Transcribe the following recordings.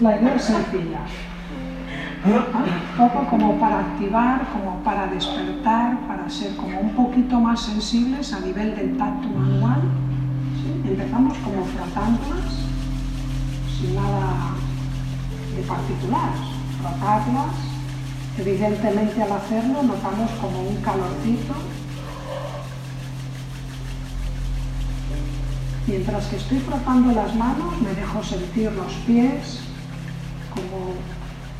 La idea es sencilla. Un poco como para activar, como para despertar, para ser como un poquito más sensibles a nivel del tacto manual. Empezamos como frotándolas, sin nada de particular, frotarlas. Evidentemente al hacerlo notamos como un calorcito. Mientras que estoy frotando las manos me dejo sentir los pies,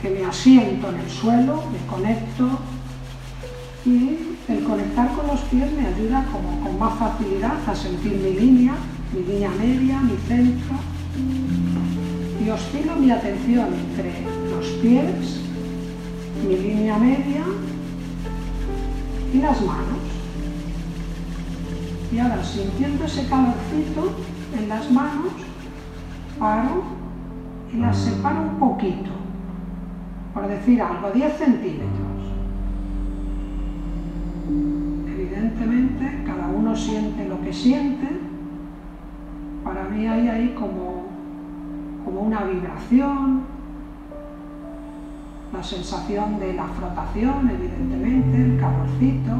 que me asiento en el suelo, me conecto y el conectar con los pies me ayuda como con más facilidad a sentir mi línea, mi línea media, mi centro y oscilo mi atención entre los pies, mi línea media y las manos. Y ahora sintiendo ese calorcito en las manos, paro y las separo un poquito, por decir algo, 10 centímetros. Evidentemente, cada uno siente lo que siente. Para mí hay ahí como, como una vibración, la sensación de la frotación, evidentemente, el calorcito.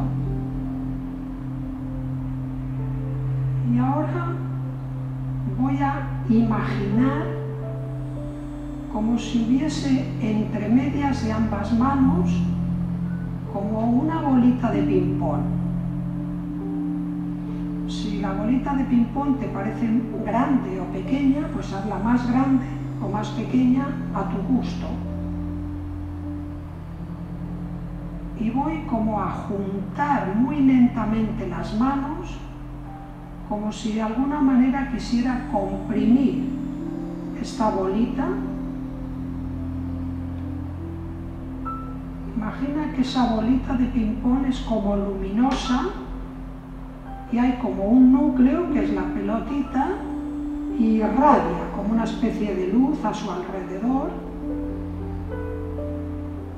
Y ahora voy a imaginar como si hubiese entre medias de ambas manos como una bolita de ping-pong. Si la bolita de ping-pong te parece grande o pequeña, pues hazla más grande o más pequeña a tu gusto. Y voy como a juntar muy lentamente las manos, como si de alguna manera quisiera comprimir esta bolita Imagina que esa bolita de ping-pong es como luminosa y hay como un núcleo que es la pelotita y irradia como una especie de luz a su alrededor.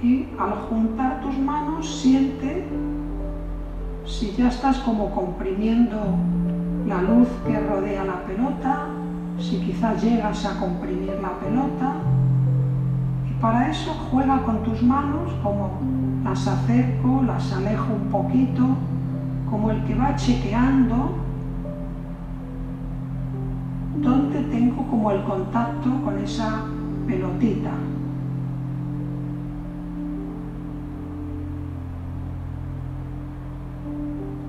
Y al juntar tus manos siente si ya estás como comprimiendo la luz que rodea la pelota, si quizás llegas a comprimir la pelota para eso juega con tus manos como las acerco, las alejo un poquito, como el que va chequeando dónde tengo como el contacto con esa pelotita.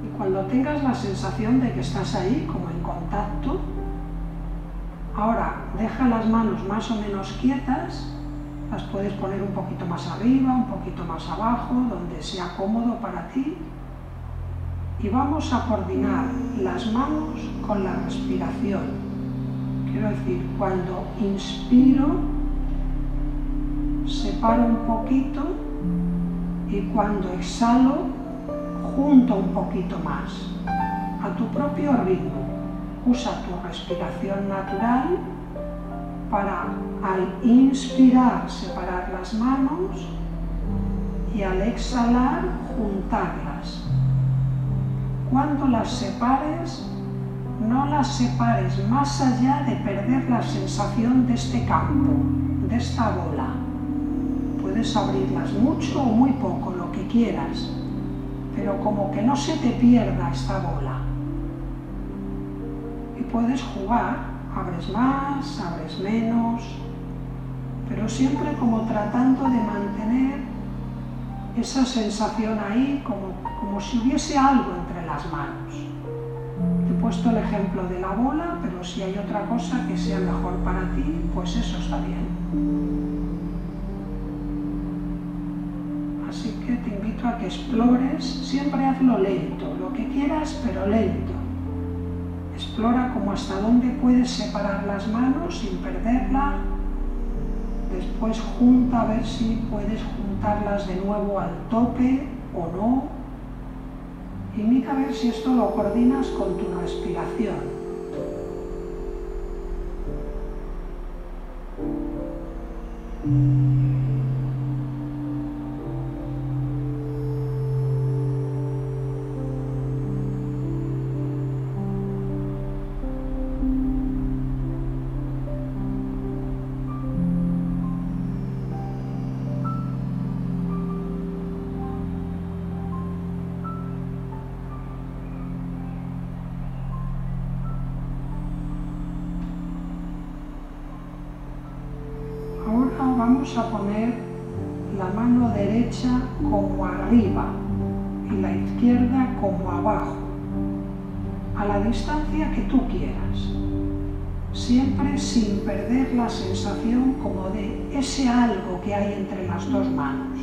Y cuando tengas la sensación de que estás ahí, como en contacto, ahora deja las manos más o menos quietas las puedes poner un poquito más arriba, un poquito más abajo, donde sea cómodo para ti. Y vamos a coordinar las manos con la respiración. Quiero decir, cuando inspiro, separo un poquito y cuando exhalo, junto un poquito más. A tu propio ritmo. Usa tu respiración natural para al inspirar separar las manos y al exhalar juntarlas. Cuando las separes, no las separes más allá de perder la sensación de este campo, de esta bola. Puedes abrirlas mucho o muy poco, lo que quieras, pero como que no se te pierda esta bola. Y puedes jugar abres más, abres menos, pero siempre como tratando de mantener esa sensación ahí, como, como si hubiese algo entre las manos. Te he puesto el ejemplo de la bola, pero si hay otra cosa que sea mejor para ti, pues eso está bien. Así que te invito a que explores, siempre hazlo lento, lo que quieras, pero lento Explora como hasta dónde puedes separar las manos sin perderla. Después junta a ver si puedes juntarlas de nuevo al tope o no. Y mira a ver si esto lo coordinas con tu respiración. Siempre sin perder la sensación como de ese algo que hay entre las dos manos.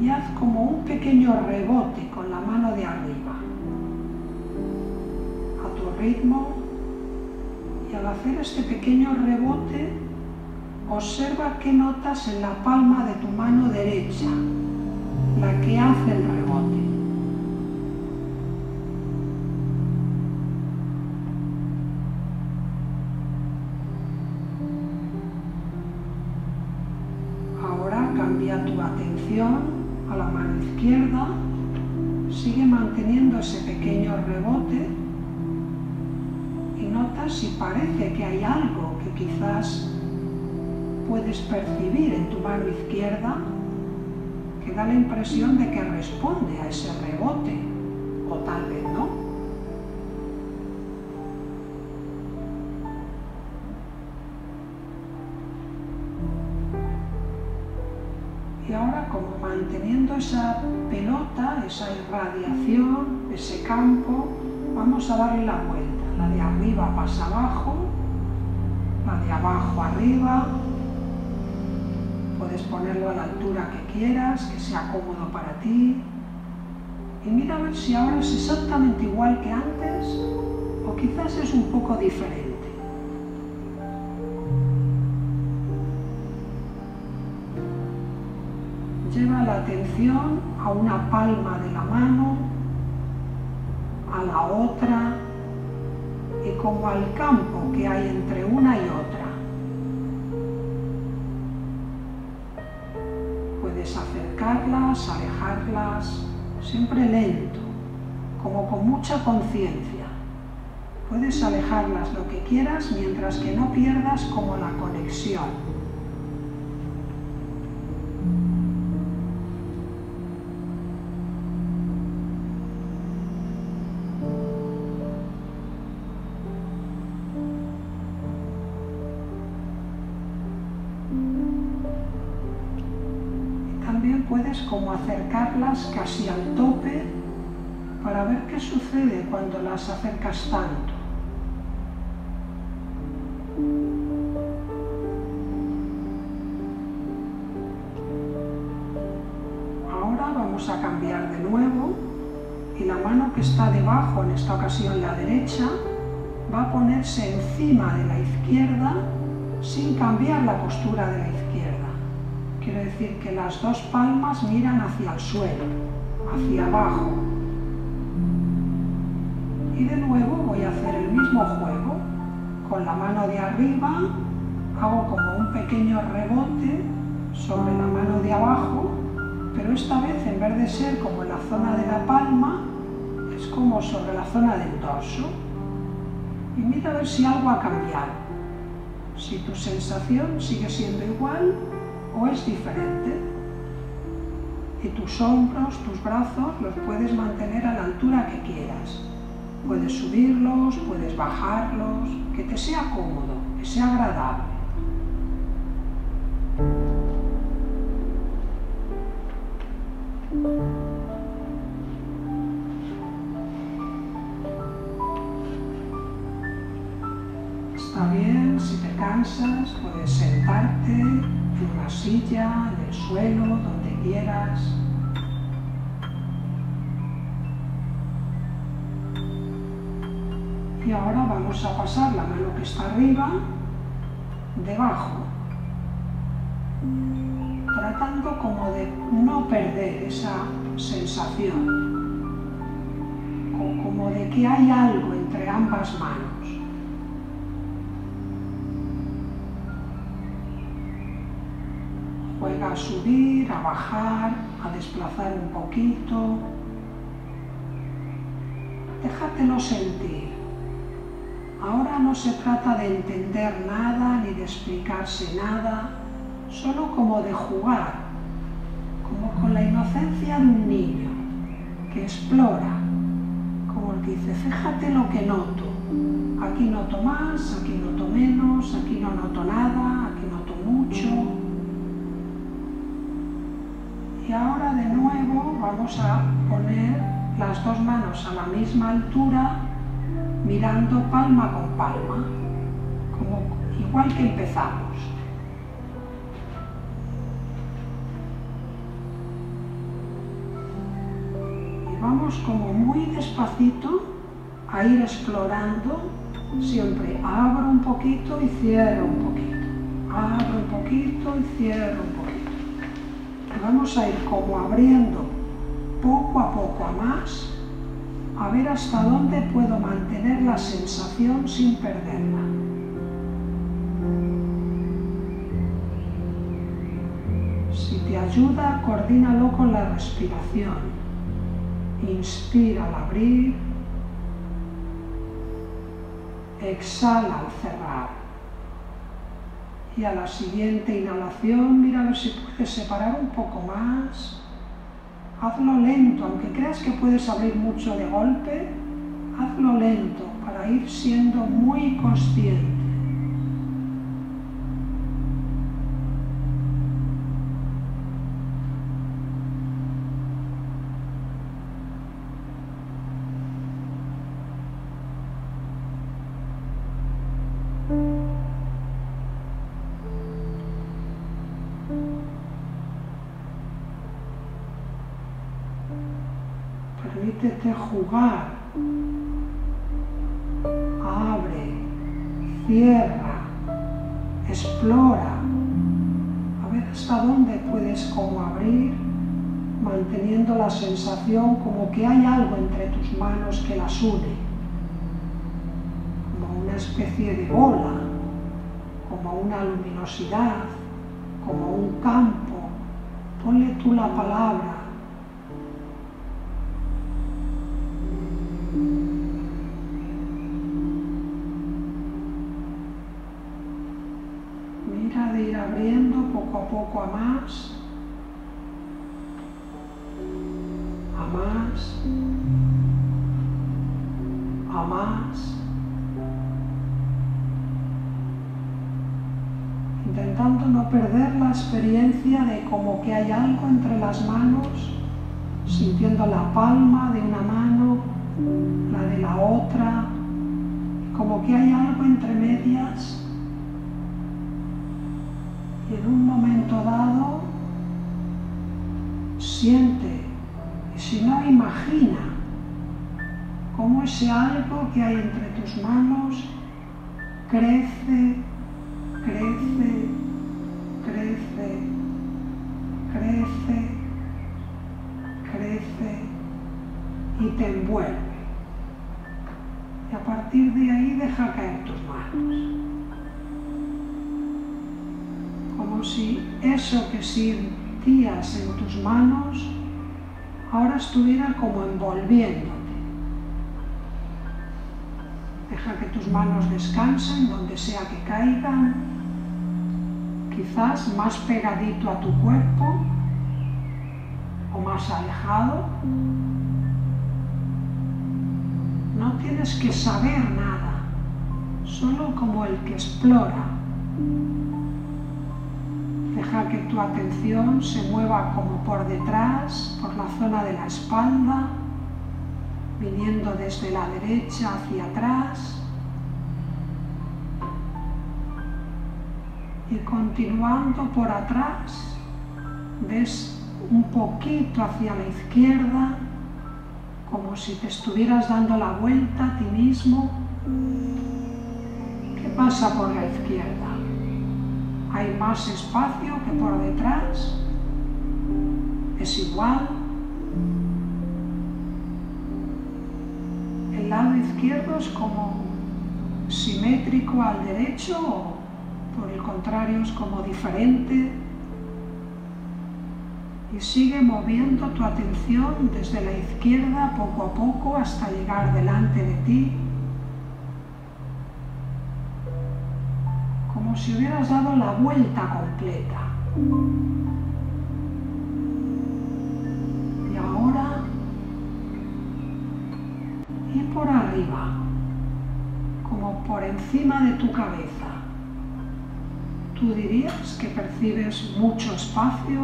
Y haz como un pequeño rebote con la mano de arriba, a tu ritmo, y al hacer este pequeño rebote, Observa qué notas en la palma de tu mano derecha, la que hace el rebote. Pequeño rebote y nota si parece que hay algo que quizás puedes percibir en tu mano izquierda que da la impresión de que responde a ese rebote, o tal vez no. Manteniendo esa pelota, esa irradiación, ese campo, vamos a darle la vuelta. La de arriba pasa abajo, la de abajo arriba, Puedes ponerlo a la altura que quieras, que sea cómodo para ti. Y mira a ver si ahora es exactamente igual que antes o quizás es un poco diferente. La atención a una palma de la mano, a la otra y como al campo que hay entre una y otra. acercarlas, alejarlas, siempre lento, como con mucha conciencia. Puedes alejarlas lo que quieras mientras que no pierdas como la conexión. Casi al tope para ver qué sucede cuando las acercas tanto. Ahora vamos a cambiar de nuevo y la mano que está debajo, en esta ocasión la derecha, va a ponerse encima de la izquierda sin cambiar la postura de la izquierda. Quiere decir que las dos palmas miran hacia el suelo, hacia abajo. Y de nuevo voy a hacer el mismo juego. Con la mano de arriba hago como un pequeño rebote sobre la mano de abajo, pero esta vez en vez de ser como en la zona de la palma, es como sobre la zona del dorso. Y mira a ver si algo ha cambiado. Si tu sensación sigue siendo igual o es diferente. Y tus hombros, tus brazos los puedes mantener a la altura que quieras. Puedes subirlos, puedes bajarlos, que te sea cómodo, que sea agradable. Está bien, si te cansas, puedes sentarte en una silla, en el suelo, donde quieras. Y ahora vamos a pasar la mano que está arriba, debajo, tratando como de no perder esa sensación, como de que hay algo entre ambas manos. A subir, a bajar, a desplazar un poquito. Déjatelo sentir. Ahora no se trata de entender nada ni de explicarse nada, solo como de jugar, como con la inocencia de un niño que explora, como el que dice, fíjate lo que noto, Aquí noto más, aquí noto menos, aquí no noto nada, aquí noto mucho. Y ahora de nuevo vamos a poner las dos manos a la misma altura, mirando palma con palma, como igual que empezamos. Y vamos como muy despacito a ir explorando, siempre abro un poquito y cierro un poquito, abro un poquito y cierro un poquito. Vamos a ir como abriendo poco a poco a más, a ver hasta dónde puedo mantener la sensación sin perderla. Si te ayuda, coordínalo con la respiración. Inspira al abrir, exhala al cerrar. Y a la siguiente inhalación, mira si puedes separar un poco más. Hazlo lento, aunque creas que puedes abrir mucho de golpe, hazlo lento para ir siendo muy consciente. Permítete jugar. Abre, cierra, explora. A ver hasta dónde puedes como abrir, manteniendo la sensación como que hay algo entre tus manos que las une. Como una especie de bola, como una luminosidad, como un campo. Ponle tú la palabra poco a más, a más, a más, intentando no perder la experiencia de como que hay algo entre las manos, sintiendo la palma de una mano, la de la otra, como que hay algo entre medias un momento dado siente, y si no imagina, cómo ese algo que hay entre tus manos crece, eso que sentías en tus manos ahora estuviera como envolviéndote. Deja que tus manos descansen donde sea que caigan, quizás más pegadito a tu cuerpo o más alejado. No tienes que saber nada, solo como el que explora Deja que tu atención se mueva como por detrás, por la zona de la espalda, viniendo desde la derecha hacia atrás y continuando por atrás, ves un poquito hacia la izquierda, como si te estuvieras dando la vuelta a ti mismo. ¿Qué pasa por la izquierda? Hay más espacio que por detrás, es igual. El lado izquierdo es como simétrico al derecho o por el contrario es como diferente. Y sigue moviendo tu atención desde la izquierda poco a poco hasta llegar delante de ti si hubieras dado la vuelta completa. Y ahora, y por arriba, como por encima de tu cabeza. Tú dirías que percibes mucho espacio,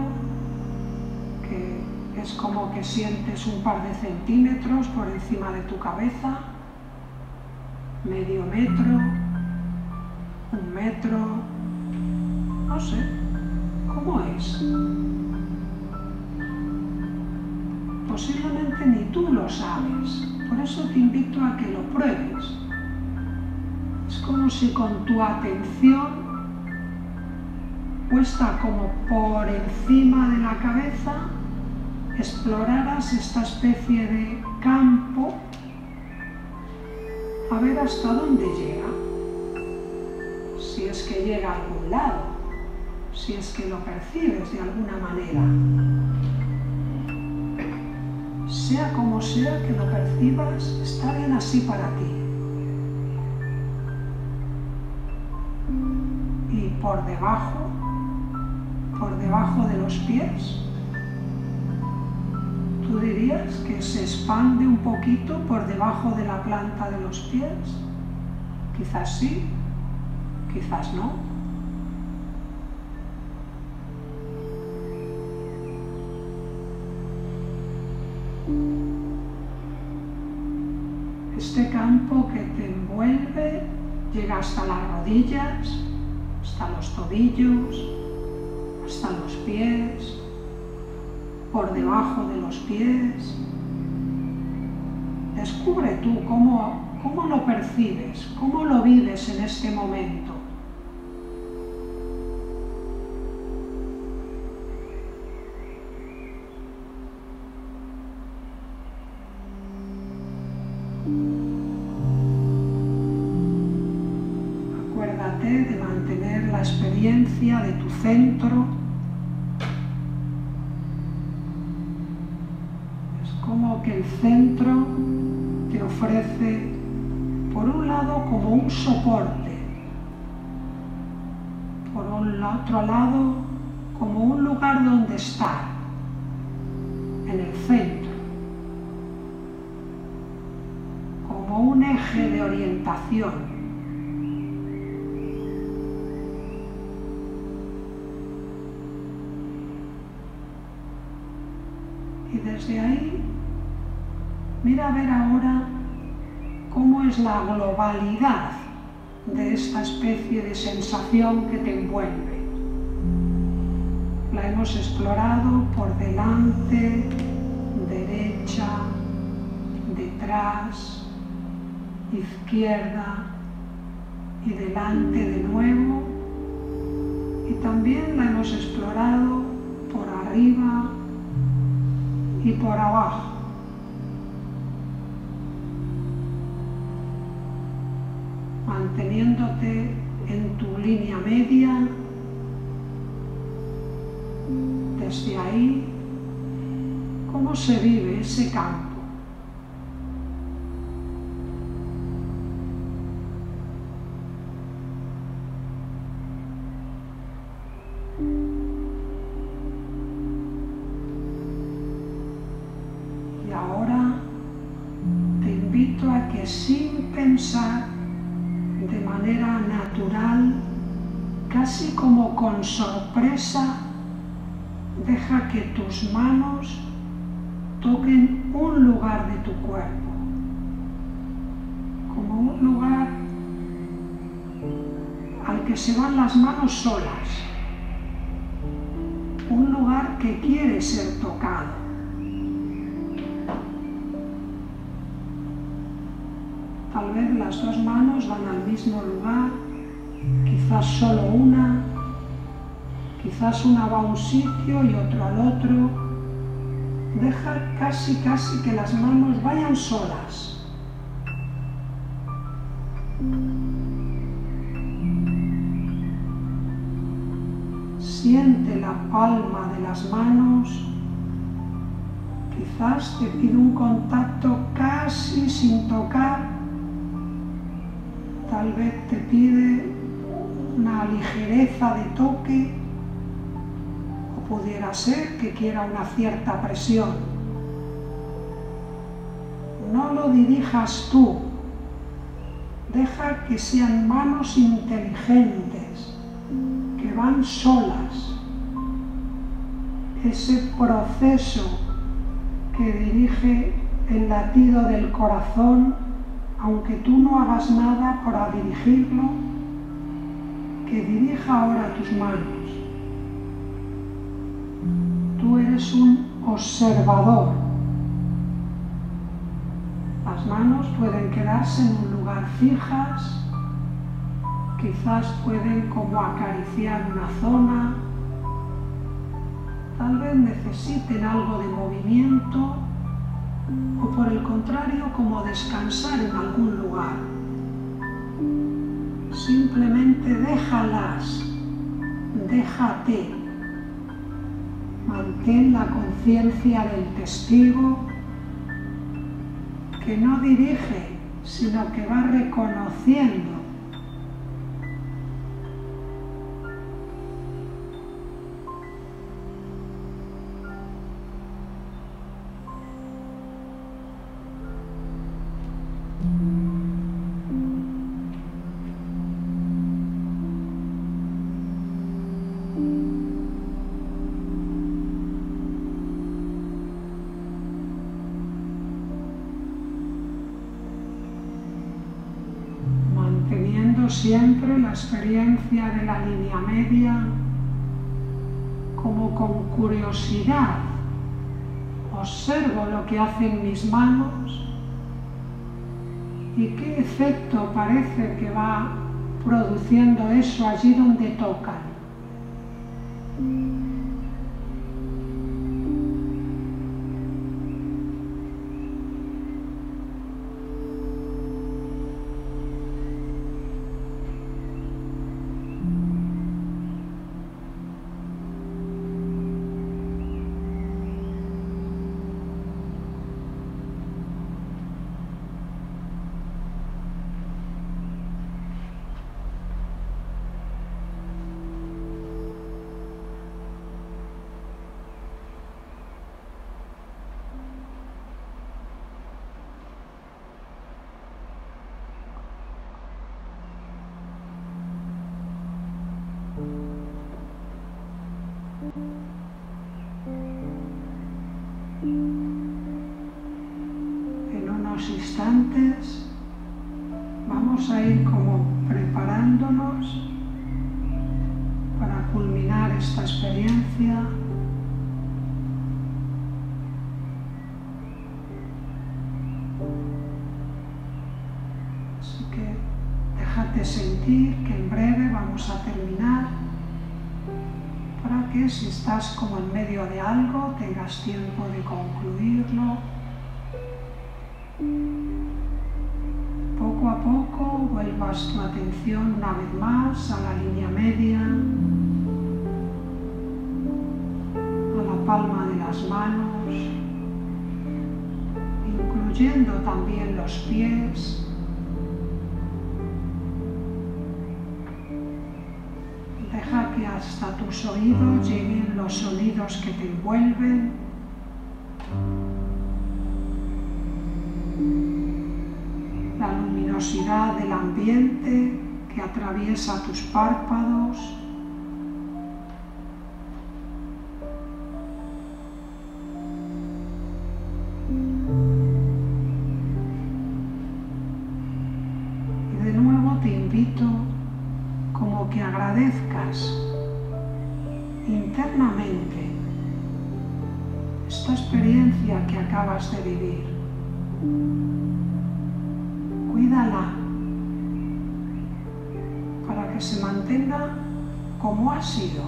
que es como que sientes un par de centímetros por encima de tu cabeza, medio metro, un metro, no sé, ¿cómo es? Posiblemente ni tú lo sabes, por eso te invito a que lo pruebes. Es como si con tu atención puesta como por encima de la cabeza exploraras esta especie de campo a ver hasta dónde llega. Si es que llega a algún lado, si es que lo percibes de alguna manera. Sea como sea que lo percibas, está bien así para ti. Y por debajo, por debajo de los pies, ¿Tú dirías que se expande un poquito por debajo de la planta de los pies? Quizás sí, quizás no. Este campo que te envuelve llega hasta las rodillas, hasta los tobillos, hasta los pies, por debajo de los pies. Descubre tú cómo, cómo lo percibes, cómo lo vives en este momento. Experiencia de tu centro que el centro te ofrece, por un lado, como un soporte, por un otro lado, como un lugar donde estar, en el centro, como un eje de orientación. Desde ahí Mira a ver ahora cómo es la globalidad de esta especie de sensación que te envuelve. La hemos explorado por delante, derecha, detrás, izquierda y delante de nuevo. Y también la hemos explorado por arriba y por abajo. manteniéndote en tu línea media. Desde ahí, ¿cómo se vive ese campo? Con sorpresa, deja que tus manos toquen un lugar de tu cuerpo, como un lugar al que se van las manos solas, un lugar que quiere ser tocado. Tal vez las dos manos van al mismo lugar, quizás solo una, quizás una va a un sitio y otro al otro. Deja casi, casi que las manos vayan solas. Siente la palma de las manos. Quizás te pide un contacto casi sin tocar tal vez te pide una ligereza de toque pudiera ser que quiera una cierta presión. No lo dirijas tú, Deja que sean manos inteligentes, que van solas. Ese proceso que dirige el latido del corazón, aunque tú no hagas nada para dirigirlo, que dirija ahora tus manos. Eres un observador. Las manos pueden quedarse en un lugar fijas, quizás pueden como acariciar una zona, tal vez necesiten algo de movimiento o por el contrario como descansar en algún lugar. Simplemente déjalas, déjate. Mantén la conciencia del testigo que no dirige, sino que va reconociendo experiencia de la línea media como con curiosidad. Observo lo que hacen mis manos y qué efecto parece que va produciendo eso allí donde tocan. Instantes vamos a ir como preparándonos para culminar esta experiencia. Así que déjate sentir que en breve vamos a terminar que si estás como en medio de algo tengas tiempo de concluirlo. Una vez más a la línea media, a la palma de las manos, incluyendo también los pies. que hasta tus oídos lleguen los sonidos que te envuelven. La luminosidad del ambiente que atraviesa tus párpados. Sido.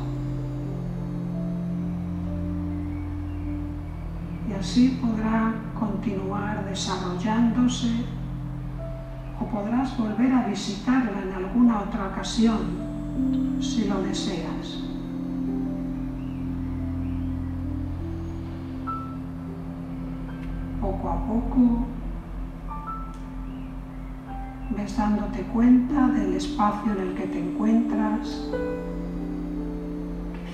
Y así podrá continuar desarrollándose o podrás volver a visitarla en alguna otra ocasión si lo deseas. Poco a poco ves dándote cuenta del espacio en el que te encuentras.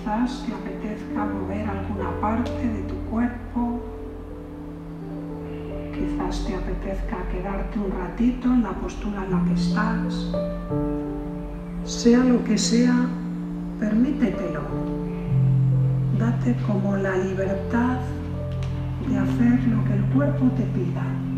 Quizás te apetezca mover alguna parte de tu cuerpo, quizás te apetezca quedarte un ratito en la postura en la que estás. Sea lo que sea, permítetelo. Date como la libertad de hacer lo que el cuerpo te pida.